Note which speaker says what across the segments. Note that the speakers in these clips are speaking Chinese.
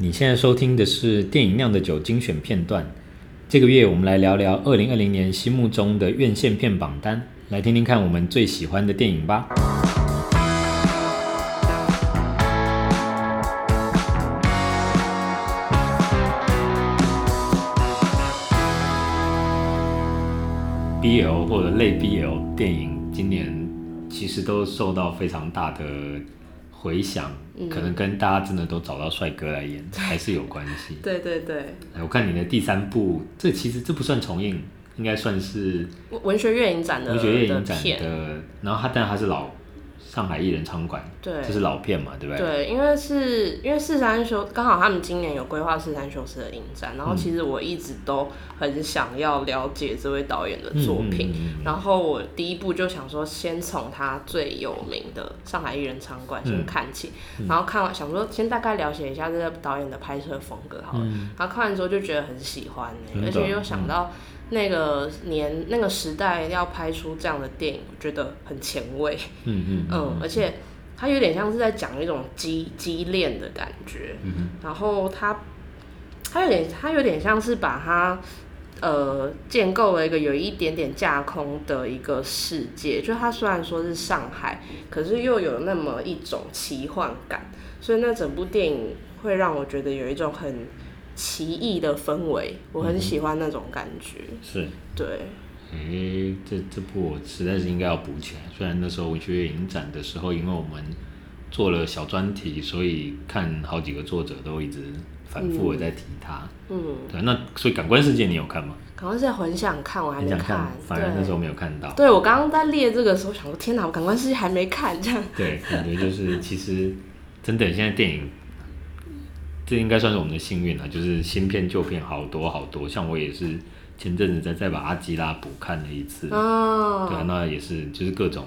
Speaker 1: 你现在收听的是电影酿的酒精选片段。这个月我们来聊聊二零二零年心目中的院线片榜单，来听听看我们最喜欢的电影吧。BL 或者类 BL 电影，今年其实都受到非常大的回想。可能跟大家真的都找到帅哥来演，嗯、还是有关系。
Speaker 2: 对对对。
Speaker 1: 我看你的第三部，这其实这不算重映，应该算是
Speaker 2: 文学院影展的
Speaker 1: 文学院影展的。的然后他，但他是老。上海艺人场馆，对，这是老片嘛，对不对？
Speaker 2: 对，因为是因为四三休刚好他们今年有规划四三休四的影展，然后其实我一直都很想要了解这位导演的作品，然后我第一步就想说先从他最有名的上海艺人场馆先看起，嗯、然后看完想说先大概了解一下这个导演的拍摄风格好了，嗯、然后看完之后就觉得很喜欢，嗯、而且又想到。那个年那个时代要拍出这样的电影，我觉得很前卫。嗯嗯嗯，而且它有点像是在讲一种激激恋的感觉。嗯哼。然后它它有点它有点像是把它呃建构了一个有一点点架空的一个世界，就它虽然说是上海，可是又有那么一种奇幻感，所以那整部电影会让我觉得有一种很。奇异的氛围，我很喜欢那种感觉。嗯、是，对。
Speaker 1: 诶、欸，这这部我实在是应该要补起来。虽然那时候文学院影展的时候，因为我们做了小专题，所以看好几个作者都一直反复的在提他。嗯。对，那所以《感官世界》你有看吗？
Speaker 2: 《感官世界》很想看，我还没看。看
Speaker 1: 反而那时候没有看到。
Speaker 2: 对，我刚刚在列这个时候，想说天哪，我《感官世界》还没看这样。
Speaker 1: 对，感觉就是其实真的现在电影。这应该算是我们的幸运了，就是新片旧片好多好多。像我也是前阵子再再把《阿基拉》补看了一次，哦、对，那也是就是各种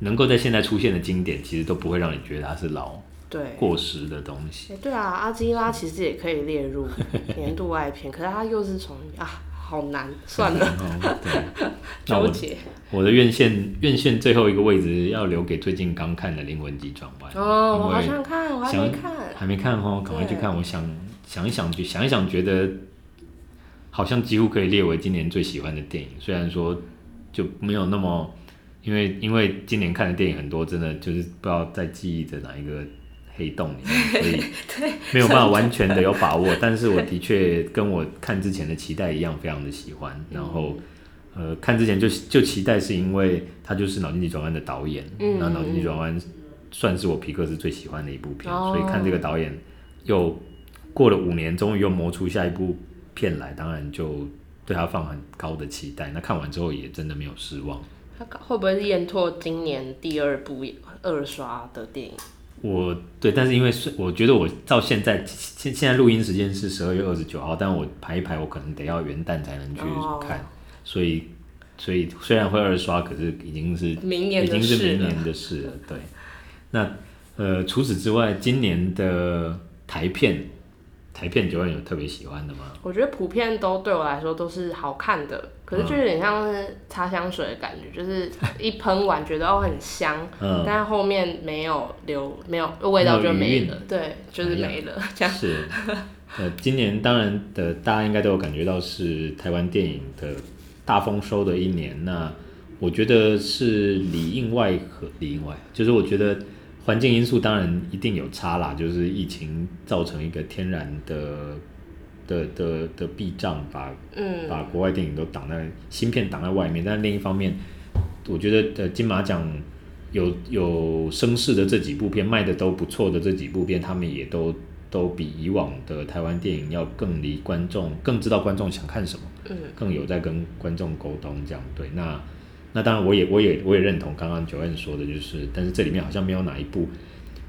Speaker 1: 能够在现在出现的经典，其实都不会让你觉得它是老、对过时的东西。
Speaker 2: 对啊，《阿基拉》其实也可以列入年度爱片，可是它又是从啊。好难，算了。哦、对，那我
Speaker 1: 我的院线院线最后一个位置要留给最近刚看的《灵魂急转弯》。
Speaker 2: 哦，我好想看，我还没看，
Speaker 1: 还没看哦，赶快去看。我想想一想，就想一想，觉得好像几乎可以列为今年最喜欢的电影。虽然说就没有那么，因为因为今年看的电影很多，真的就是不知道在记忆的哪一个。黑洞里面，所以没有办法完全的有把握。但是我的确 跟我看之前的期待一样，非常的喜欢。然后，呃，看之前就就期待，是因为他就是《脑筋急转弯》的导演。嗯，那《脑筋急转弯》算是我皮克斯最喜欢的一部片，所以看这个导演又过了五年，终于又磨出下一部片来，当然就对他放很高的期待。那看完之后也真的没有失望。
Speaker 2: 他会不会是验拓今年第二部二刷的电影？
Speaker 1: 我对，但是因为是我觉得我到现在现现在录音时间是十二月二十九号，但我排一排，我可能得要元旦才能去看，哦、所以所以虽然会二刷，可是已经是
Speaker 2: 明年
Speaker 1: 已经是明年的事了。对，那呃除此之外，今年的台片。台片九万有特别喜欢的吗？
Speaker 2: 我觉得普遍都对我来说都是好看的，可是就有点像是擦香水的感觉，嗯、就是一喷完觉得哦很香，嗯、但后面没有留，没有味道就没了，对，就是没了，这样。是，呃，今年当然的，大家应该都有感觉到是台湾电影的大丰收的一年。那我觉得是里应外合，里应外，就是我觉得。环境因素当然一定有差啦，就是疫情造成一个天然的的的的壁障，把嗯把国外电影都挡在芯片挡在外面。但另一方面，我觉得呃金马奖有有声势的这几部片卖的都不错的这几部片，他们也都都比以往的台湾电影要更离观众更知道观众想看什么，嗯，更有在跟观众沟通这样对那。那当然，我也我也我也认同刚刚 Joanne 说的，就是，但是这里面好像没有哪一部，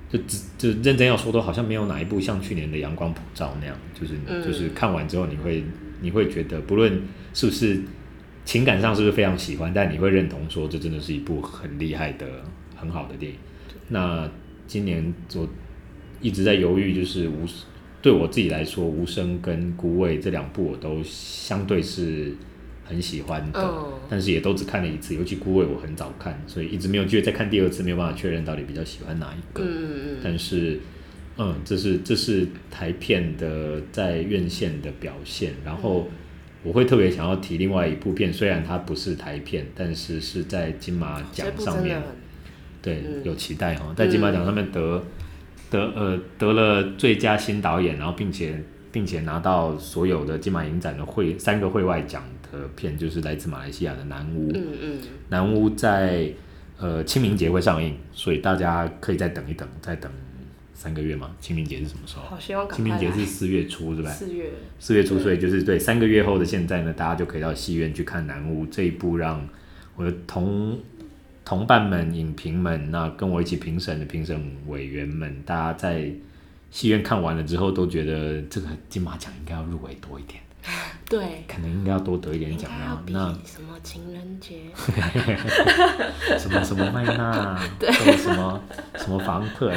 Speaker 2: 就只就认真要说都，好像没有哪一部像去年的《阳光普照》那样，就是、嗯、就是看完之后你会你会觉得，不论是不是情感上是不是非常喜欢，但你会认同说这真的是一部很厉害的很好的电影。那今年我一直在犹豫，就是无对我自己来说，《无声》跟《孤味》这两部我都相对是。很喜欢的，嗯、但是也都只看了一次，尤其《孤味》我很早看，所以一直没有机会再看第二次，没有办法确认到底比较喜欢哪一个。嗯嗯。但是，
Speaker 1: 嗯，这是这是台片的在院线的表现。然后我会特别想要提另外一部片，虽然它不是台片，但是是在金马奖上面，对，嗯、有期待哈，在金马奖上面得、嗯、得呃得了最佳新导演，然后并且并且拿到所有的金马影展的会三个会外奖的片，就是来自马来西亚的《南屋》。嗯嗯，南屋在呃清明节会上映，所以大家可以再等一等，再等。三个月嘛，清明节是什么时候？
Speaker 2: 好希望
Speaker 1: 清明节是四月初，是吧？
Speaker 2: 四月。
Speaker 1: 四月初，所以就是对三个月后的现在呢，大家就可以到戏院去看《南屋》这一部，让我的同同伴们、影评们，那跟我一起评审的评审委员们，大家在戏院看完了之后，都觉得这个金马奖应该要入围多一点。
Speaker 2: 对，
Speaker 1: 可能应该要多得一点奖啊。那
Speaker 2: 什么情人节，
Speaker 1: 什么什么麦娜，
Speaker 2: 对，
Speaker 1: 什么什么什么房客，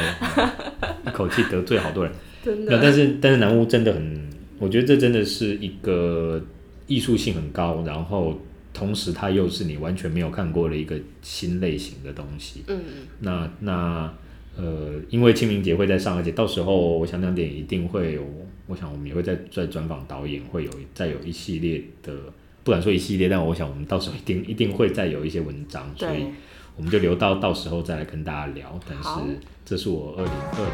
Speaker 1: 一口气得罪好多人。
Speaker 2: 真的。
Speaker 1: 但是但是南屋真的很，我觉得这真的是一个艺术性很高，然后同时它又是你完全没有看过的一个新类型的东西。嗯。那那呃，因为清明节会在上，而且到时候我想两点一定会有。我想我们也会再再专访导演，会有再有一系列的，不敢说一系列，但我想我们到时候一定一定会再有一些文章，所以我们就留到到时候再来跟大家聊。但是这是我二零二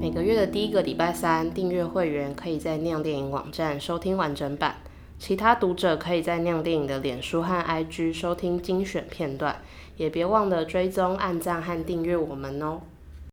Speaker 2: 零。每个月的第一个礼拜三，订阅会员可以在酿电影网站收听完整版，其他读者可以在酿电影的脸书和 IG 收听精选片段。也别忘了追踪、按赞和订阅我们哦。